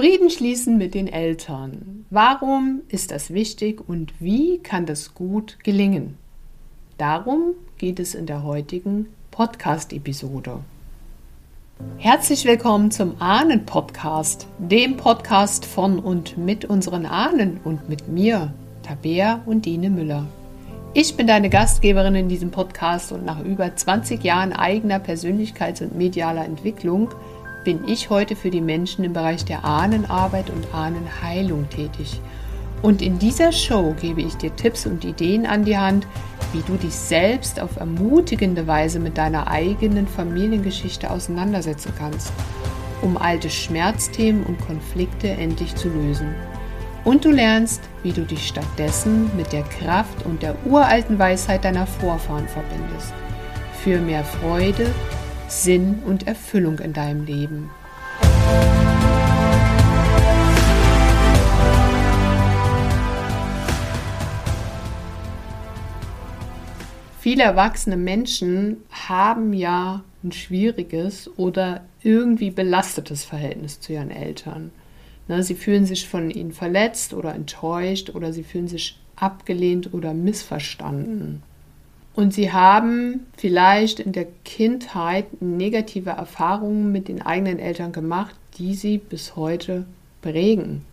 Frieden schließen mit den Eltern. Warum ist das wichtig und wie kann das gut gelingen? Darum geht es in der heutigen Podcast-Episode. Herzlich willkommen zum Ahnen-Podcast, dem Podcast von und mit unseren Ahnen und mit mir, Tabea und Dine Müller. Ich bin deine Gastgeberin in diesem Podcast und nach über 20 Jahren eigener Persönlichkeits- und medialer Entwicklung – bin ich heute für die Menschen im Bereich der Ahnenarbeit und Ahnenheilung tätig. Und in dieser Show gebe ich dir Tipps und Ideen an die Hand, wie du dich selbst auf ermutigende Weise mit deiner eigenen Familiengeschichte auseinandersetzen kannst, um alte Schmerzthemen und Konflikte endlich zu lösen. Und du lernst, wie du dich stattdessen mit der Kraft und der uralten Weisheit deiner Vorfahren verbindest. Für mehr Freude, Sinn und Erfüllung in deinem Leben. Viele erwachsene Menschen haben ja ein schwieriges oder irgendwie belastetes Verhältnis zu ihren Eltern. Ne, sie fühlen sich von ihnen verletzt oder enttäuscht oder sie fühlen sich abgelehnt oder missverstanden. Und sie haben vielleicht in der Kindheit negative Erfahrungen mit den eigenen Eltern gemacht, die sie bis heute prägen.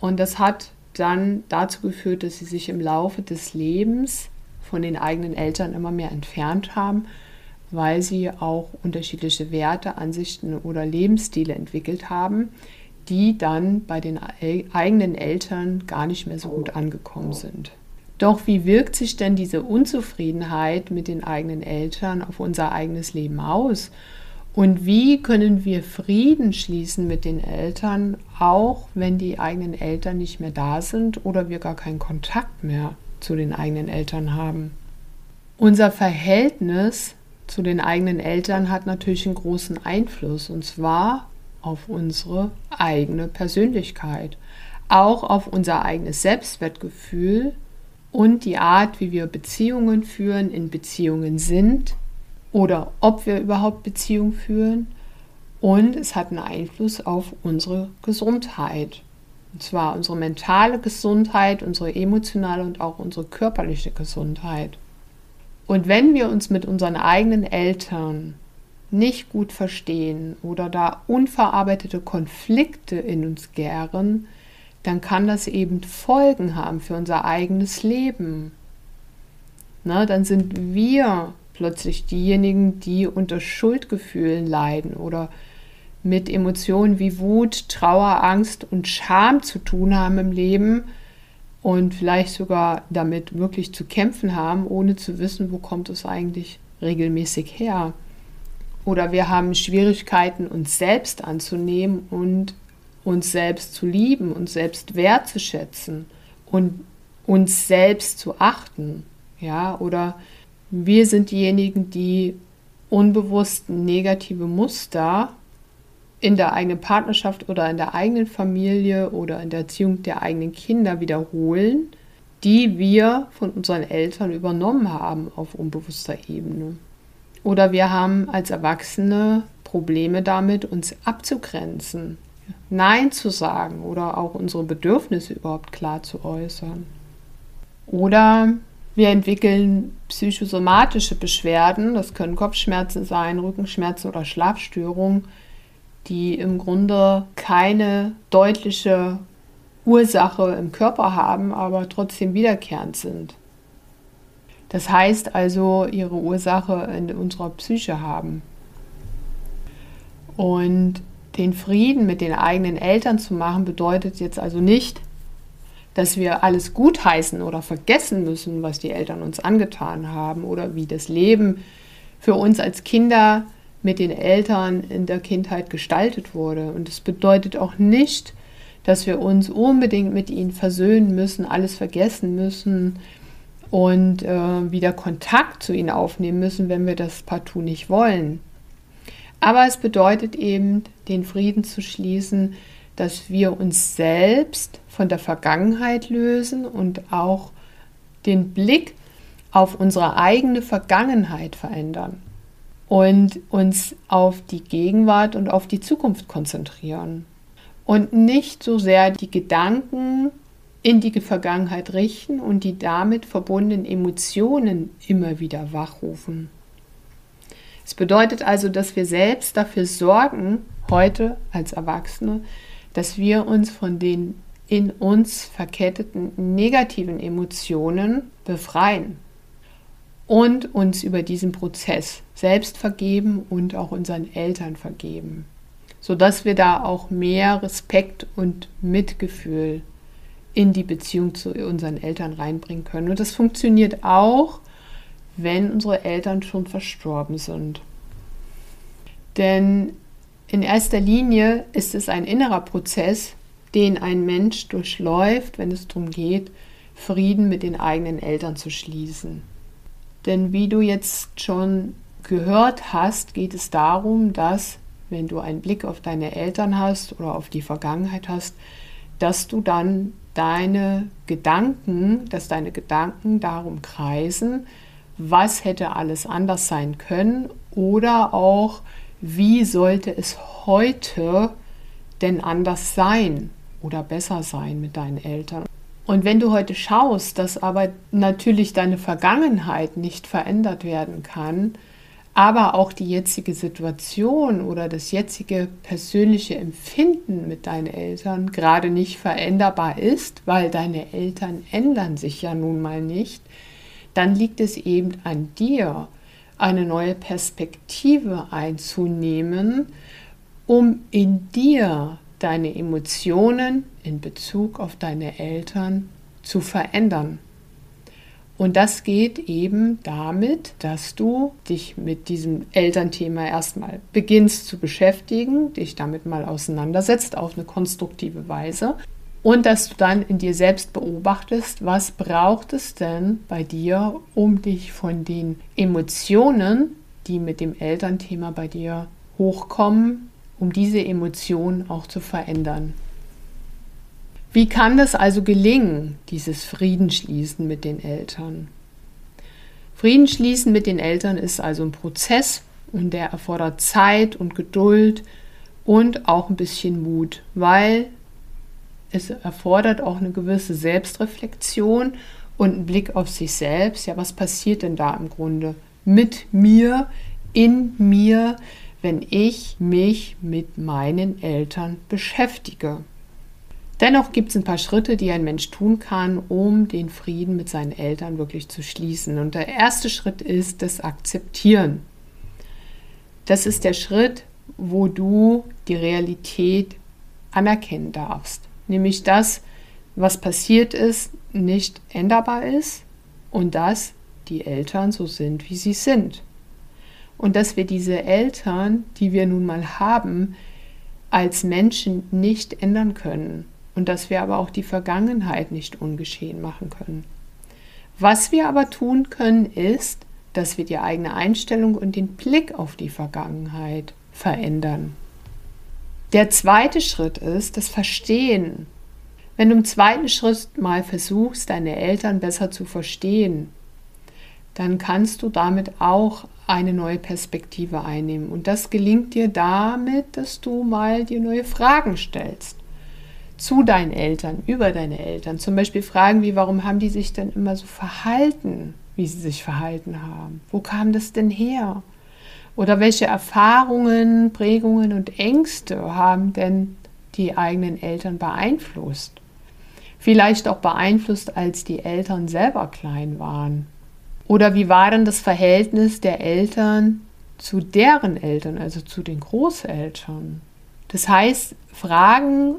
Und das hat dann dazu geführt, dass sie sich im Laufe des Lebens von den eigenen Eltern immer mehr entfernt haben, weil sie auch unterschiedliche Werte, Ansichten oder Lebensstile entwickelt haben, die dann bei den eigenen Eltern gar nicht mehr so gut angekommen sind. Doch wie wirkt sich denn diese Unzufriedenheit mit den eigenen Eltern auf unser eigenes Leben aus? Und wie können wir Frieden schließen mit den Eltern, auch wenn die eigenen Eltern nicht mehr da sind oder wir gar keinen Kontakt mehr zu den eigenen Eltern haben? Unser Verhältnis zu den eigenen Eltern hat natürlich einen großen Einfluss und zwar auf unsere eigene Persönlichkeit, auch auf unser eigenes Selbstwertgefühl und die Art, wie wir Beziehungen führen, in Beziehungen sind oder ob wir überhaupt Beziehungen führen. Und es hat einen Einfluss auf unsere Gesundheit. Und zwar unsere mentale Gesundheit, unsere emotionale und auch unsere körperliche Gesundheit. Und wenn wir uns mit unseren eigenen Eltern nicht gut verstehen oder da unverarbeitete Konflikte in uns gären, dann kann das eben Folgen haben für unser eigenes Leben. Na, dann sind wir plötzlich diejenigen, die unter Schuldgefühlen leiden oder mit Emotionen wie Wut, Trauer, Angst und Scham zu tun haben im Leben und vielleicht sogar damit wirklich zu kämpfen haben, ohne zu wissen, wo kommt es eigentlich regelmäßig her. Oder wir haben Schwierigkeiten, uns selbst anzunehmen und uns selbst zu lieben, uns selbst wertzuschätzen und uns selbst zu achten. Ja, oder wir sind diejenigen, die unbewusst negative Muster in der eigenen Partnerschaft oder in der eigenen Familie oder in der Erziehung der eigenen Kinder wiederholen, die wir von unseren Eltern übernommen haben auf unbewusster Ebene. Oder wir haben als Erwachsene Probleme damit, uns abzugrenzen, Nein zu sagen oder auch unsere Bedürfnisse überhaupt klar zu äußern. Oder wir entwickeln psychosomatische Beschwerden, das können Kopfschmerzen sein, Rückenschmerzen oder Schlafstörungen, die im Grunde keine deutliche Ursache im Körper haben, aber trotzdem wiederkehrend sind. Das heißt also, ihre Ursache in unserer Psyche haben. Und den Frieden mit den eigenen Eltern zu machen, bedeutet jetzt also nicht, dass wir alles gutheißen oder vergessen müssen, was die Eltern uns angetan haben oder wie das Leben für uns als Kinder mit den Eltern in der Kindheit gestaltet wurde. Und es bedeutet auch nicht, dass wir uns unbedingt mit ihnen versöhnen müssen, alles vergessen müssen und äh, wieder Kontakt zu ihnen aufnehmen müssen, wenn wir das partout nicht wollen. Aber es bedeutet eben, den Frieden zu schließen, dass wir uns selbst von der Vergangenheit lösen und auch den Blick auf unsere eigene Vergangenheit verändern und uns auf die Gegenwart und auf die Zukunft konzentrieren. und nicht so sehr die Gedanken in die Vergangenheit richten und die damit verbundenen Emotionen immer wieder wachrufen. Es bedeutet also, dass wir selbst dafür sorgen, heute als Erwachsene, dass wir uns von den in uns verketteten negativen Emotionen befreien und uns über diesen Prozess selbst vergeben und auch unseren Eltern vergeben, sodass wir da auch mehr Respekt und Mitgefühl in die Beziehung zu unseren Eltern reinbringen können. Und das funktioniert auch, wenn unsere Eltern schon verstorben sind. Denn in erster Linie ist es ein innerer Prozess, den ein Mensch durchläuft, wenn es darum geht, Frieden mit den eigenen Eltern zu schließen. Denn wie du jetzt schon gehört hast, geht es darum, dass, wenn du einen Blick auf deine Eltern hast oder auf die Vergangenheit hast, dass du dann deine Gedanken, dass deine Gedanken darum kreisen, was hätte alles anders sein können oder auch, wie sollte es heute denn anders sein oder besser sein mit deinen Eltern. Und wenn du heute schaust, dass aber natürlich deine Vergangenheit nicht verändert werden kann, aber auch die jetzige Situation oder das jetzige persönliche Empfinden mit deinen Eltern gerade nicht veränderbar ist, weil deine Eltern ändern sich ja nun mal nicht, dann liegt es eben an dir, eine neue Perspektive einzunehmen, um in dir deine Emotionen in Bezug auf deine Eltern zu verändern. Und das geht eben damit, dass du dich mit diesem Elternthema erstmal beginnst zu beschäftigen, dich damit mal auseinandersetzt auf eine konstruktive Weise und dass du dann in dir selbst beobachtest, was braucht es denn bei dir, um dich von den Emotionen, die mit dem Elternthema bei dir hochkommen, um diese Emotionen auch zu verändern. Wie kann das also gelingen, dieses Friedensschließen mit den Eltern? Friedensschließen mit den Eltern ist also ein Prozess und der erfordert Zeit und Geduld und auch ein bisschen Mut, weil es erfordert auch eine gewisse Selbstreflexion und einen Blick auf sich selbst. Ja, was passiert denn da im Grunde mit mir, in mir, wenn ich mich mit meinen Eltern beschäftige? Dennoch gibt es ein paar Schritte, die ein Mensch tun kann, um den Frieden mit seinen Eltern wirklich zu schließen. Und der erste Schritt ist das Akzeptieren. Das ist der Schritt, wo du die Realität anerkennen darfst. Nämlich das, was passiert ist, nicht änderbar ist und dass die Eltern so sind, wie sie sind. Und dass wir diese Eltern, die wir nun mal haben, als Menschen nicht ändern können und dass wir aber auch die Vergangenheit nicht ungeschehen machen können. Was wir aber tun können, ist, dass wir die eigene Einstellung und den Blick auf die Vergangenheit verändern. Der zweite Schritt ist das Verstehen. Wenn du im zweiten Schritt mal versuchst, deine Eltern besser zu verstehen, dann kannst du damit auch eine neue Perspektive einnehmen. Und das gelingt dir damit, dass du mal dir neue Fragen stellst zu deinen Eltern, über deine Eltern. Zum Beispiel Fragen wie, warum haben die sich denn immer so verhalten, wie sie sich verhalten haben? Wo kam das denn her? Oder welche Erfahrungen, Prägungen und Ängste haben denn die eigenen Eltern beeinflusst? Vielleicht auch beeinflusst, als die Eltern selber klein waren. Oder wie war denn das Verhältnis der Eltern zu deren Eltern, also zu den Großeltern? Das heißt, Fragen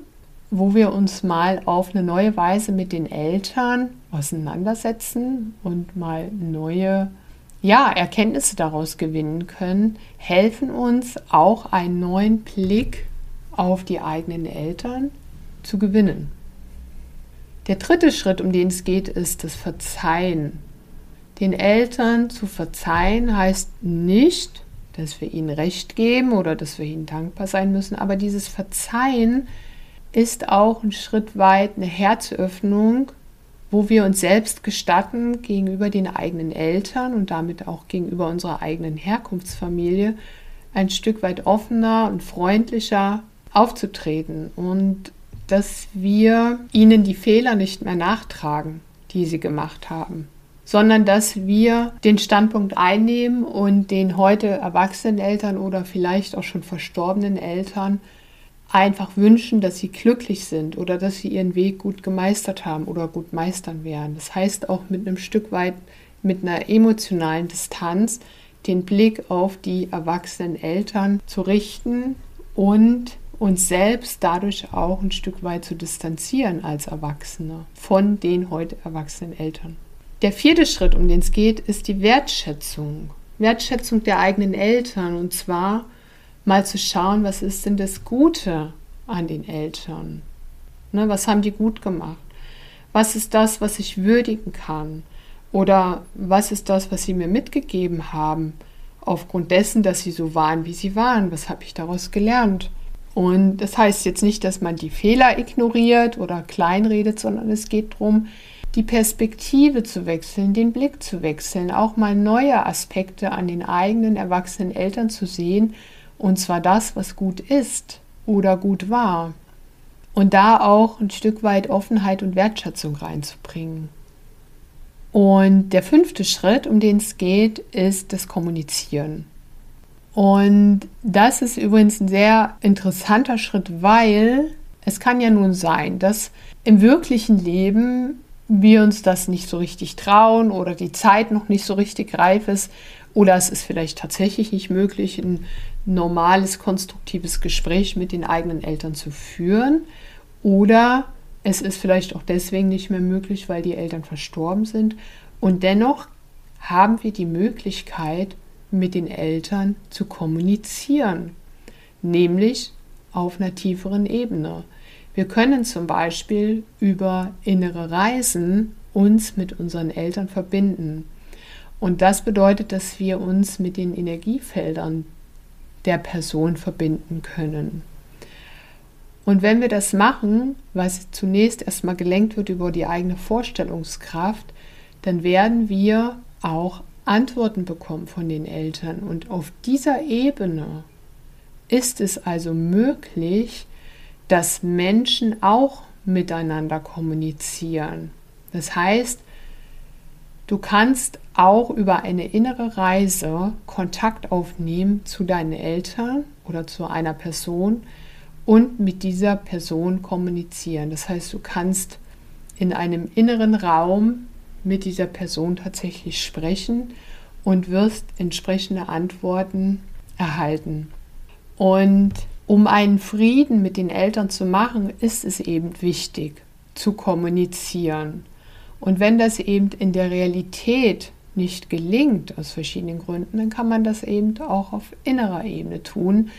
wo wir uns mal auf eine neue Weise mit den Eltern auseinandersetzen und mal neue ja, Erkenntnisse daraus gewinnen können, helfen uns auch einen neuen Blick auf die eigenen Eltern zu gewinnen. Der dritte Schritt, um den es geht, ist das Verzeihen. Den Eltern zu verzeihen heißt nicht, dass wir ihnen Recht geben oder dass wir ihnen dankbar sein müssen, aber dieses Verzeihen ist auch ein Schritt weit eine Herzöffnung, wo wir uns selbst gestatten, gegenüber den eigenen Eltern und damit auch gegenüber unserer eigenen Herkunftsfamilie ein Stück weit offener und freundlicher aufzutreten und dass wir ihnen die Fehler nicht mehr nachtragen, die sie gemacht haben, sondern dass wir den Standpunkt einnehmen und den heute erwachsenen Eltern oder vielleicht auch schon verstorbenen Eltern einfach wünschen, dass sie glücklich sind oder dass sie ihren Weg gut gemeistert haben oder gut meistern werden. Das heißt auch mit einem Stück weit mit einer emotionalen Distanz den Blick auf die erwachsenen Eltern zu richten und uns selbst dadurch auch ein Stück weit zu distanzieren als Erwachsene von den heute erwachsenen Eltern. Der vierte Schritt, um den es geht, ist die Wertschätzung. Wertschätzung der eigenen Eltern und zwar mal zu schauen, was ist denn das Gute an den Eltern? Ne, was haben die gut gemacht? Was ist das, was ich würdigen kann? Oder was ist das, was sie mir mitgegeben haben, aufgrund dessen, dass sie so waren, wie sie waren? Was habe ich daraus gelernt? Und das heißt jetzt nicht, dass man die Fehler ignoriert oder kleinredet, sondern es geht darum, die Perspektive zu wechseln, den Blick zu wechseln, auch mal neue Aspekte an den eigenen erwachsenen Eltern zu sehen und zwar das, was gut ist oder gut war. Und da auch ein Stück weit Offenheit und Wertschätzung reinzubringen. Und der fünfte Schritt, um den es geht, ist das Kommunizieren. Und das ist übrigens ein sehr interessanter Schritt, weil es kann ja nun sein, dass im wirklichen Leben wir uns das nicht so richtig trauen oder die Zeit noch nicht so richtig reif ist oder es ist vielleicht tatsächlich nicht möglich, ein normales, konstruktives Gespräch mit den eigenen Eltern zu führen. Oder es ist vielleicht auch deswegen nicht mehr möglich, weil die Eltern verstorben sind. Und dennoch haben wir die Möglichkeit, mit den Eltern zu kommunizieren, nämlich auf einer tieferen Ebene. Wir können zum Beispiel über innere Reisen uns mit unseren Eltern verbinden. Und das bedeutet, dass wir uns mit den Energiefeldern der Person verbinden können. Und wenn wir das machen, was zunächst erstmal gelenkt wird über die eigene Vorstellungskraft, dann werden wir auch Antworten bekommen von den Eltern. Und auf dieser Ebene ist es also möglich, dass Menschen auch miteinander kommunizieren. Das heißt, Du kannst auch über eine innere Reise Kontakt aufnehmen zu deinen Eltern oder zu einer Person und mit dieser Person kommunizieren. Das heißt, du kannst in einem inneren Raum mit dieser Person tatsächlich sprechen und wirst entsprechende Antworten erhalten. Und um einen Frieden mit den Eltern zu machen, ist es eben wichtig zu kommunizieren. Und wenn das eben in der Realität nicht gelingt, aus verschiedenen Gründen, dann kann man das eben auch auf innerer Ebene tun,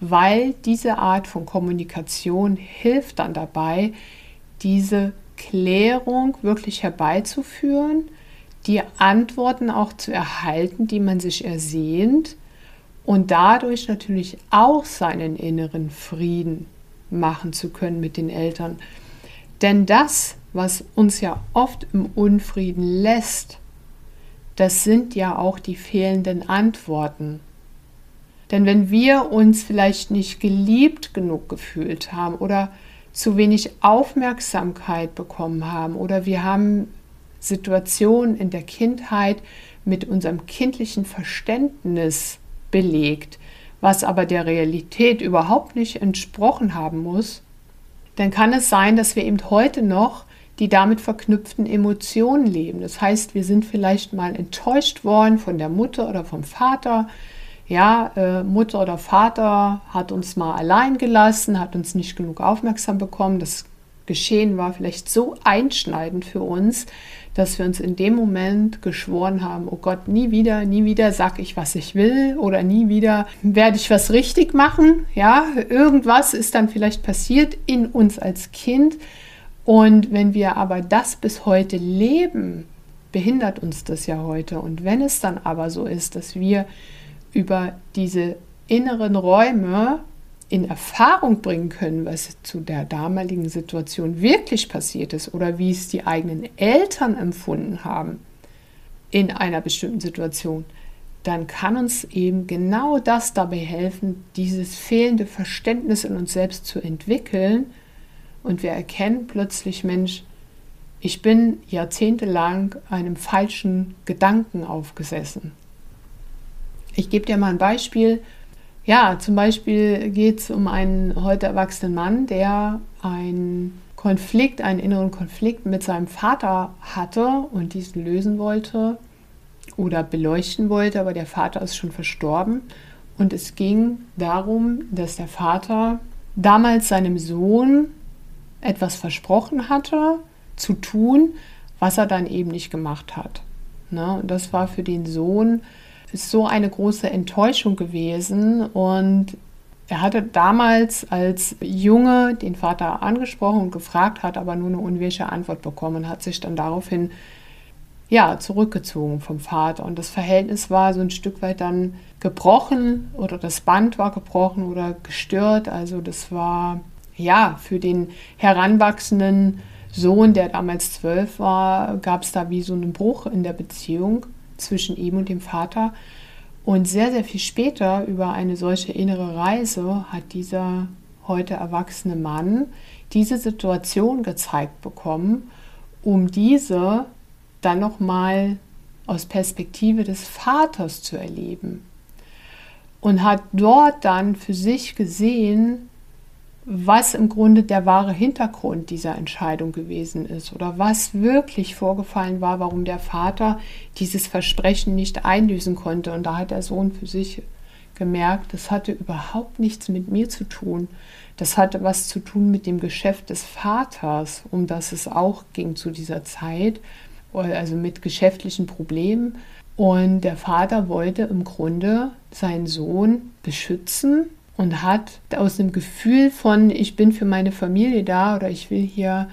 weil diese Art von Kommunikation hilft dann dabei, diese Klärung wirklich herbeizuführen, die Antworten auch zu erhalten, die man sich ersehnt und dadurch natürlich auch seinen inneren Frieden machen zu können mit den Eltern. Denn das was uns ja oft im Unfrieden lässt, das sind ja auch die fehlenden Antworten. Denn wenn wir uns vielleicht nicht geliebt genug gefühlt haben oder zu wenig Aufmerksamkeit bekommen haben oder wir haben Situationen in der Kindheit mit unserem kindlichen Verständnis belegt, was aber der Realität überhaupt nicht entsprochen haben muss, dann kann es sein, dass wir eben heute noch die damit verknüpften Emotionen leben. Das heißt, wir sind vielleicht mal enttäuscht worden von der Mutter oder vom Vater. Ja, äh, Mutter oder Vater hat uns mal allein gelassen, hat uns nicht genug aufmerksam bekommen. Das Geschehen war vielleicht so einschneidend für uns, dass wir uns in dem Moment geschworen haben, oh Gott, nie wieder, nie wieder sag ich, was ich will oder nie wieder werde ich was richtig machen. Ja, irgendwas ist dann vielleicht passiert in uns als Kind, und wenn wir aber das bis heute leben, behindert uns das ja heute. Und wenn es dann aber so ist, dass wir über diese inneren Räume in Erfahrung bringen können, was zu der damaligen Situation wirklich passiert ist oder wie es die eigenen Eltern empfunden haben in einer bestimmten Situation, dann kann uns eben genau das dabei helfen, dieses fehlende Verständnis in uns selbst zu entwickeln. Und wir erkennen plötzlich, Mensch, ich bin jahrzehntelang einem falschen Gedanken aufgesessen. Ich gebe dir mal ein Beispiel. Ja, zum Beispiel geht es um einen heute erwachsenen Mann, der einen Konflikt, einen inneren Konflikt mit seinem Vater hatte und diesen lösen wollte oder beleuchten wollte, aber der Vater ist schon verstorben. Und es ging darum, dass der Vater damals seinem Sohn etwas versprochen hatte zu tun, was er dann eben nicht gemacht hat. Ne? Und das war für den Sohn so eine große Enttäuschung gewesen und er hatte damals als Junge den Vater angesprochen und gefragt, hat aber nur eine unwirche Antwort bekommen, hat sich dann daraufhin ja, zurückgezogen vom Vater. Und das Verhältnis war so ein Stück weit dann gebrochen oder das Band war gebrochen oder gestört. Also das war ja für den heranwachsenden Sohn, der damals zwölf war, gab es da wie so einen Bruch in der Beziehung zwischen ihm und dem Vater. Und sehr, sehr viel später über eine solche innere Reise hat dieser heute erwachsene Mann diese Situation gezeigt bekommen, um diese dann nochmal aus Perspektive des Vaters zu erleben. Und hat dort dann für sich gesehen, was im Grunde der wahre Hintergrund dieser Entscheidung gewesen ist oder was wirklich vorgefallen war, warum der Vater dieses Versprechen nicht einlösen konnte. Und da hat der Sohn für sich gemerkt, das hatte überhaupt nichts mit mir zu tun. Das hatte was zu tun mit dem Geschäft des Vaters, um das es auch ging zu dieser Zeit also mit geschäftlichen Problemen. Und der Vater wollte im Grunde seinen Sohn beschützen und hat aus dem Gefühl von, ich bin für meine Familie da oder ich will hier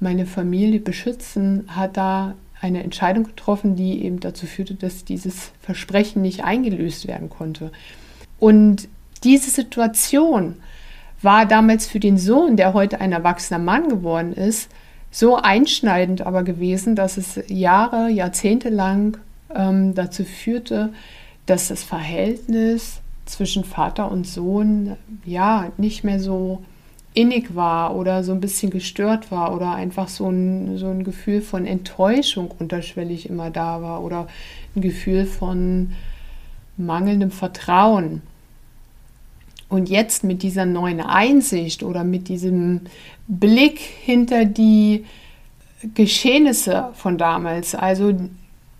meine Familie beschützen, hat da eine Entscheidung getroffen, die eben dazu führte, dass dieses Versprechen nicht eingelöst werden konnte. Und diese Situation war damals für den Sohn, der heute ein erwachsener Mann geworden ist, so einschneidend aber gewesen, dass es Jahre, Jahrzehnte lang ähm, dazu führte, dass das Verhältnis zwischen Vater und Sohn ja nicht mehr so innig war oder so ein bisschen gestört war oder einfach so ein, so ein Gefühl von Enttäuschung unterschwellig immer da war oder ein Gefühl von mangelndem Vertrauen. Und jetzt mit dieser neuen Einsicht oder mit diesem Blick hinter die Geschehnisse von damals, also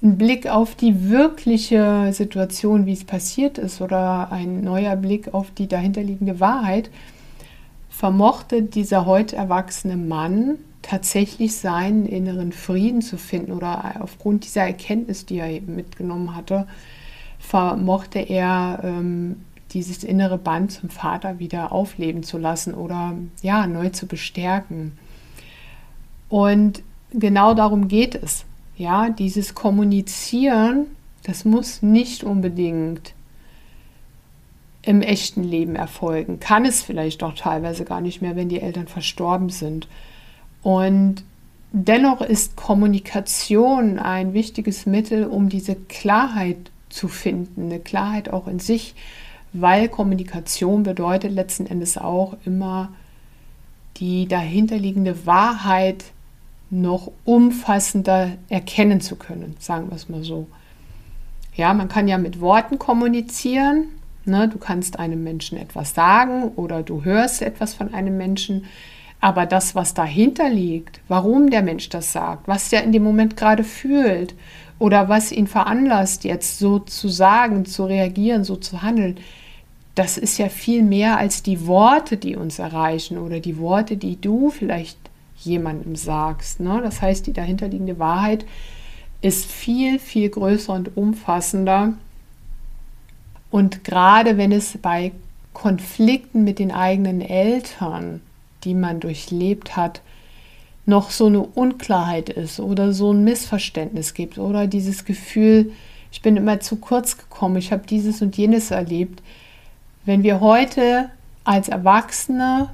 ein Blick auf die wirkliche Situation, wie es passiert ist, oder ein neuer Blick auf die dahinterliegende Wahrheit, vermochte dieser heute erwachsene Mann tatsächlich seinen inneren Frieden zu finden oder aufgrund dieser Erkenntnis, die er mitgenommen hatte, vermochte er ähm, dieses innere Band zum Vater wieder aufleben zu lassen oder ja, neu zu bestärken. Und genau darum geht es. Ja, dieses Kommunizieren, das muss nicht unbedingt im echten Leben erfolgen. Kann es vielleicht auch teilweise gar nicht mehr, wenn die Eltern verstorben sind. Und dennoch ist Kommunikation ein wichtiges Mittel, um diese Klarheit zu finden, eine Klarheit auch in sich weil Kommunikation bedeutet letzten Endes auch immer die dahinterliegende Wahrheit noch umfassender erkennen zu können, sagen wir es mal so. Ja, man kann ja mit Worten kommunizieren. Ne? Du kannst einem Menschen etwas sagen oder du hörst etwas von einem Menschen. Aber das, was dahinter liegt, warum der Mensch das sagt, was er in dem Moment gerade fühlt oder was ihn veranlasst, jetzt so zu sagen, zu reagieren, so zu handeln, das ist ja viel mehr als die Worte, die uns erreichen oder die Worte, die du vielleicht jemandem sagst. Ne? Das heißt, die dahinterliegende Wahrheit ist viel, viel größer und umfassender. Und gerade wenn es bei Konflikten mit den eigenen Eltern, die man durchlebt hat, noch so eine Unklarheit ist oder so ein Missverständnis gibt oder dieses Gefühl, ich bin immer zu kurz gekommen, ich habe dieses und jenes erlebt, wenn wir heute als Erwachsene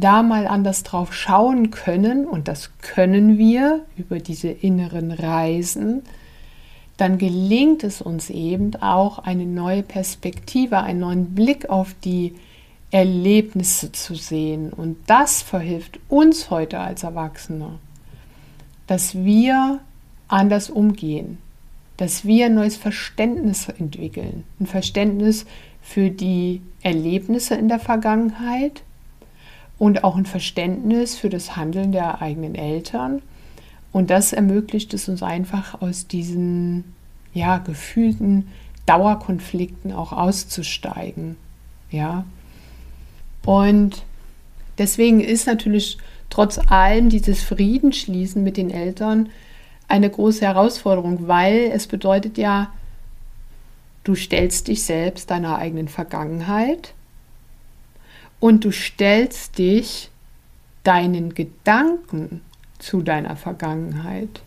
da mal anders drauf schauen können, und das können wir über diese inneren Reisen, dann gelingt es uns eben auch, eine neue Perspektive, einen neuen Blick auf die Erlebnisse zu sehen. Und das verhilft uns heute als Erwachsene, dass wir anders umgehen, dass wir ein neues Verständnis entwickeln. Ein Verständnis für die Erlebnisse in der Vergangenheit und auch ein Verständnis für das Handeln der eigenen Eltern. Und das ermöglicht es uns einfach aus diesen ja, gefühlten Dauerkonflikten auch auszusteigen. Ja. Und deswegen ist natürlich trotz allem dieses Friedensschließen mit den Eltern eine große Herausforderung, weil es bedeutet ja, du stellst dich selbst deiner eigenen Vergangenheit und du stellst dich deinen Gedanken zu deiner Vergangenheit.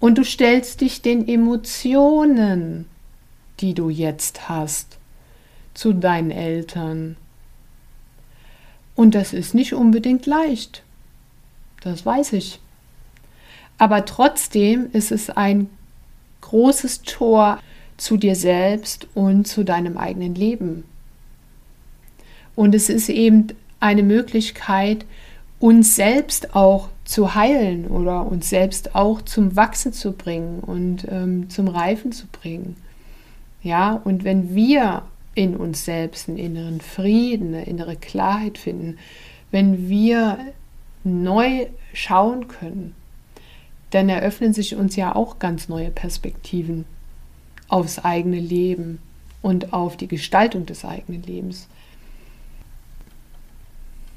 Und du stellst dich den Emotionen, die du jetzt hast, zu deinen Eltern. Und das ist nicht unbedingt leicht. Das weiß ich. Aber trotzdem ist es ein großes Tor zu dir selbst und zu deinem eigenen Leben. Und es ist eben eine Möglichkeit, uns selbst auch zu heilen oder uns selbst auch zum Wachsen zu bringen und ähm, zum Reifen zu bringen. Ja, und wenn wir in uns selbst einen inneren Frieden, eine innere Klarheit finden, wenn wir neu schauen können, dann eröffnen sich uns ja auch ganz neue Perspektiven aufs eigene Leben und auf die Gestaltung des eigenen Lebens.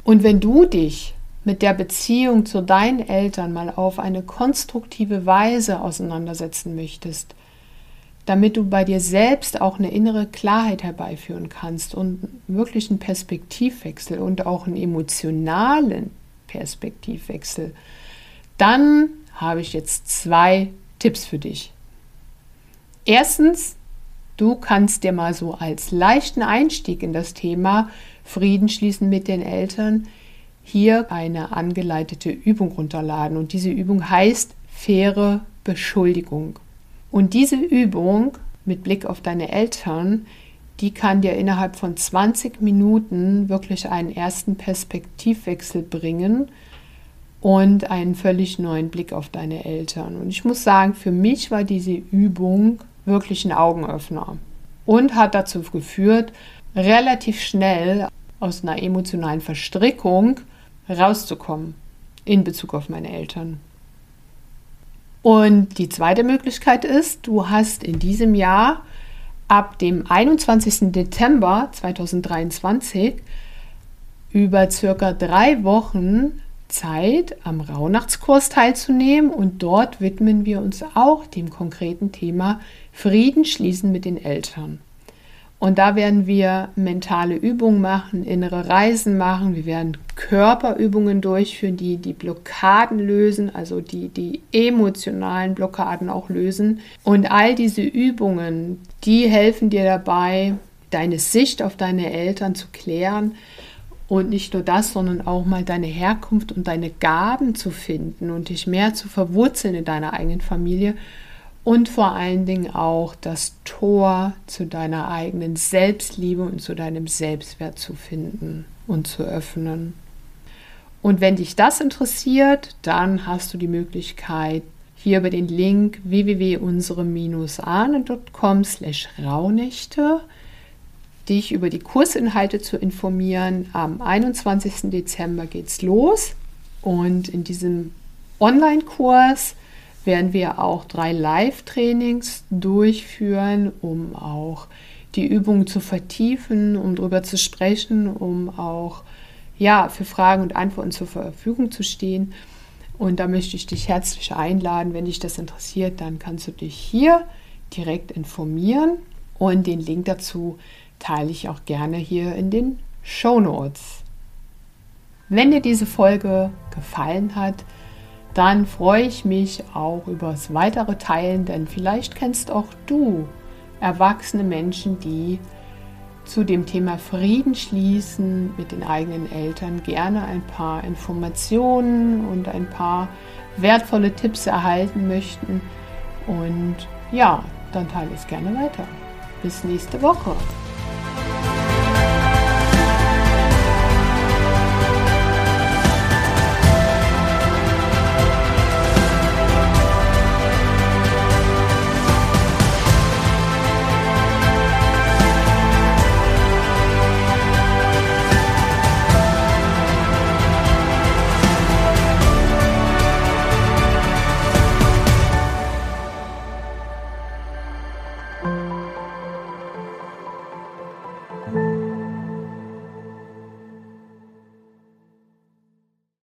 Und wenn du dich mit der Beziehung zu deinen Eltern mal auf eine konstruktive Weise auseinandersetzen möchtest, damit du bei dir selbst auch eine innere Klarheit herbeiführen kannst und wirklich einen Perspektivwechsel und auch einen emotionalen Perspektivwechsel, dann habe ich jetzt zwei Tipps für dich. Erstens, du kannst dir mal so als leichten Einstieg in das Thema Frieden schließen mit den Eltern hier eine angeleitete Übung runterladen. Und diese Übung heißt faire Beschuldigung. Und diese Übung mit Blick auf deine Eltern, die kann dir innerhalb von 20 Minuten wirklich einen ersten Perspektivwechsel bringen und einen völlig neuen Blick auf deine Eltern. Und ich muss sagen, für mich war diese Übung wirklich ein Augenöffner und hat dazu geführt, relativ schnell aus einer emotionalen Verstrickung rauszukommen in Bezug auf meine Eltern. Und die zweite Möglichkeit ist, du hast in diesem Jahr ab dem 21. Dezember 2023 über circa drei Wochen Zeit, am Rauhnachtskurs teilzunehmen und dort widmen wir uns auch dem konkreten Thema Frieden schließen mit den Eltern. Und da werden wir mentale Übungen machen, innere Reisen machen, wir werden Körperübungen durchführen, die die Blockaden lösen, also die die emotionalen Blockaden auch lösen. Und all diese Übungen, die helfen dir dabei, deine Sicht auf deine Eltern zu klären. Und nicht nur das, sondern auch mal deine Herkunft und deine Gaben zu finden und dich mehr zu verwurzeln in deiner eigenen Familie und vor allen Dingen auch das Tor zu deiner eigenen Selbstliebe und zu deinem Selbstwert zu finden und zu öffnen. Und wenn dich das interessiert, dann hast du die Möglichkeit, hier über den Link www.unsere-ahnen.com slash Rauhnächte dich über die Kursinhalte zu informieren. Am 21. Dezember geht's los und in diesem Online-Kurs werden wir auch drei Live-Trainings durchführen, um auch die Übungen zu vertiefen, um darüber zu sprechen, um auch ja, für Fragen und Antworten zur Verfügung zu stehen. Und da möchte ich dich herzlich einladen. Wenn dich das interessiert, dann kannst du dich hier direkt informieren. Und den Link dazu teile ich auch gerne hier in den Show Notes. Wenn dir diese Folge gefallen hat, dann freue ich mich auch über das weitere Teilen, denn vielleicht kennst auch du erwachsene Menschen, die zu dem Thema Frieden schließen mit den eigenen Eltern gerne ein paar Informationen und ein paar wertvolle Tipps erhalten möchten. Und ja, dann teile es gerne weiter. Bis nächste Woche.